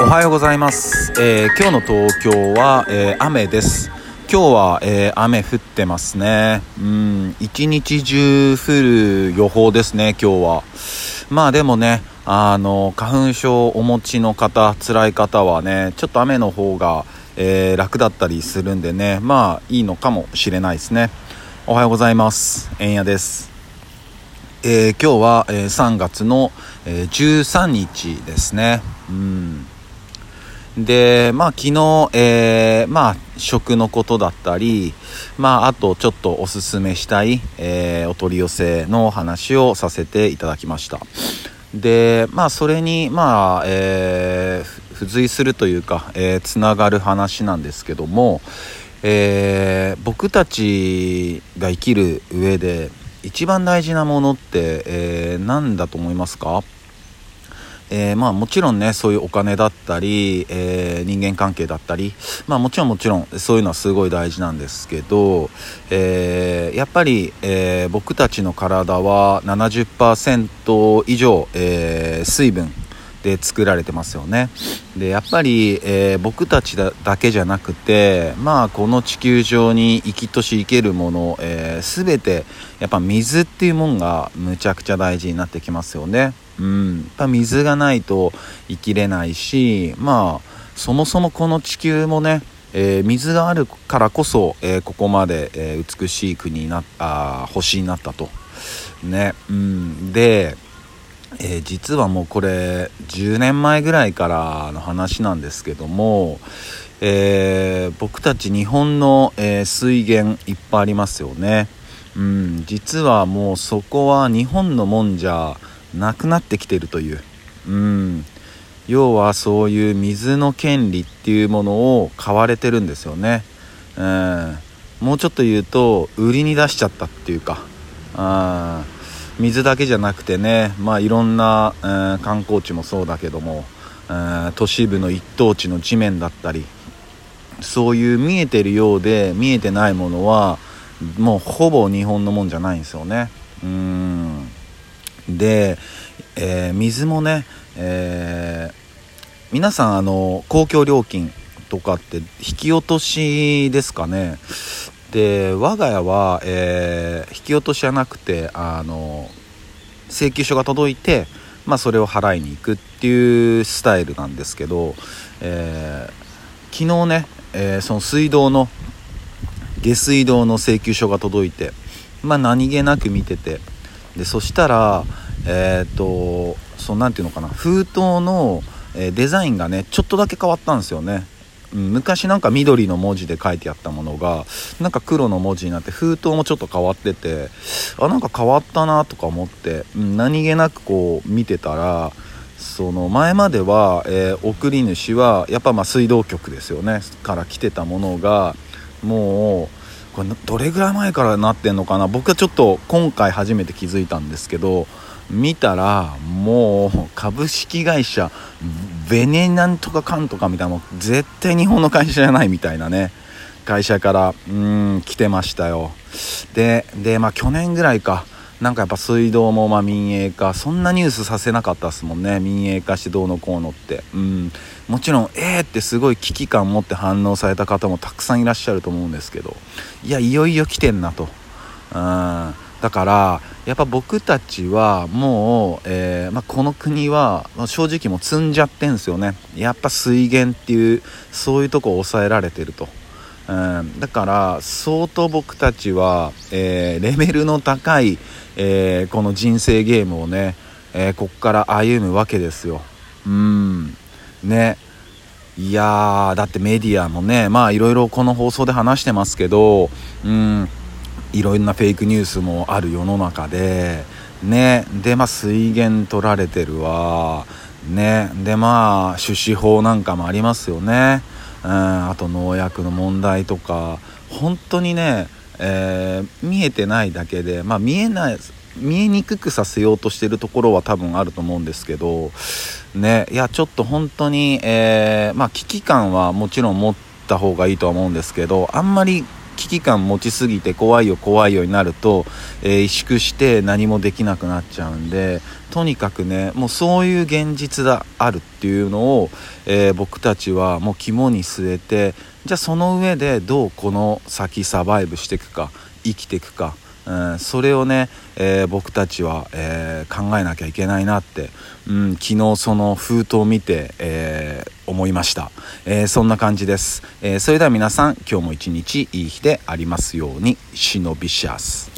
おはようございます、えー今日の東京は、えー雨です。今日は、えー雨降ってますね。うん一日中降る予報ですね今日は。まあでもねあの花粉症お持ちの方辛い方はねちょっと雨の方が、えー楽だったりするんでねまあいいのかもしれないですね。おはようございます。えんやです。えー今日は、えー3月の、えー13日ですね。うん。で、まあ昨日、えまあ食のことだったり、まああとちょっとおすすめしたい、えお取り寄せの話をさせていただきました。で、まあそれに、まあ、えー付随するというか、えーつながる話なんですけども、えー僕たちが生きる上で一番大事なものって、えー何だと思いますか？えーまあもちろんねそういうお金だったり、えー人間関係だったりまあもちろんもちろんそういうのはすごい大事なんですけど、えーやっぱり、え僕たちの体は70%以上、え水分で作られてますよね。でやっぱり、えー僕たちだだけじゃなくてまあこの地球上に生きとし生けるもの、えー全てやっぱ水っていうもんがむちゃくちゃ大事になってきますよね。うん。やっぱ水がないと生きれないしまあそもそもこの地球もねえー水があるからこそ、えーここまで、えー美しい国になあ星になったと。ね。うん。でえー実はもうこれ10年前ぐらいからの話なんですけども、えー僕たち日本の、えー水源いっぱいありますよね、うん、実はもうそこは日本のもんじゃなくなってきてるという、うん、要はそういう水の権利っていうものを買われてるんですよね、うん、もうちょっと言うと売りに出しちゃったっていうか。あー水だけじゃなくてね、まあ、いろんな、えー観光地もそうだけども、えー都市部の一等地の地面だったりそういう見えてるようで見えてないものはもうほぼ日本のもんじゃないんですよね。うん。で、えー水もね、え皆さんあの公共料金とかって引き落としですかね。で我が家は、えー引き落としはなくてあの請求書が届いて、まあ、それを払いに行くっていうスタイルなんですけど、えー昨日ね、えーその水道の下水道の請求書が届いて、まあ、何気なく見ててでそしたらえっ、とそのなんていうのかな封筒の、えデザインがねちょっとだけ変わったんですよね。昔なんか緑の文字で書いてあったものがなんか黒の文字になって封筒もちょっと変わっててあなんか変わったなとか思って、うん何気なくこう見てたらその前までは、えー送り主はやっぱま水道局ですよねから来てたものがもうこれどれぐらい前からなってんのかな？僕はちょっと今回初めて気づいたんですけど見たらもう株式会社ベネなんとかかんとかみたいなもう絶対日本の会社じゃないみたいなね会社からうん来てましたよ。ででまあ去年ぐらいか。なんかやっぱ水道もま民営化そんなニュースさせなかったですもんね。民営化してどうのこうのって。うん。もちろんえーってすごい危機感持って反応された方もたくさんいらっしゃると思うんですけど。いやいよいよ来てんなと。うん。だからやっぱ僕たちはもう、えーまあ、この国は正直もう積んじゃってんすよね。やっぱ水源っていうそういうとこを抑えられてると。うん、だから相当僕たちは、えーレベルの高い、えーこの人生ゲームをね、えーこっから歩むわけですよ。うん。ね。いやだってメディアもねまあいろいろこの放送で話してますけどうん。いろんなフェイクニュースもある世の中でね。でまあ水源取られてるわ。ね。でまあ種子法なんかもありますよね。うんあと農薬の問題とか本当にね、えー見えてないだけでまあ見えない見えにくくさせようとしてるところは多分あると思うんですけどねいやちょっと本当に、えーまあ危機感はもちろん持った方がいいとは思うんですけどあんまり危機感持ちすぎて怖いよ怖いよになると、えー、萎縮して何もできなくなっちゃうんでとにかくねもうそういう現実があるっていうのを、えー、僕たちはもう肝に据えてじゃあその上でどうこの先サバイブしていくか生きていくかうん、それをね、えー、僕たちは、え、考えなきゃいけないなって、うん、昨日その封筒を見て、え、思いました、えそんな感じです、えそれでは皆さん今日も一日いい日でありますように。忍びシャス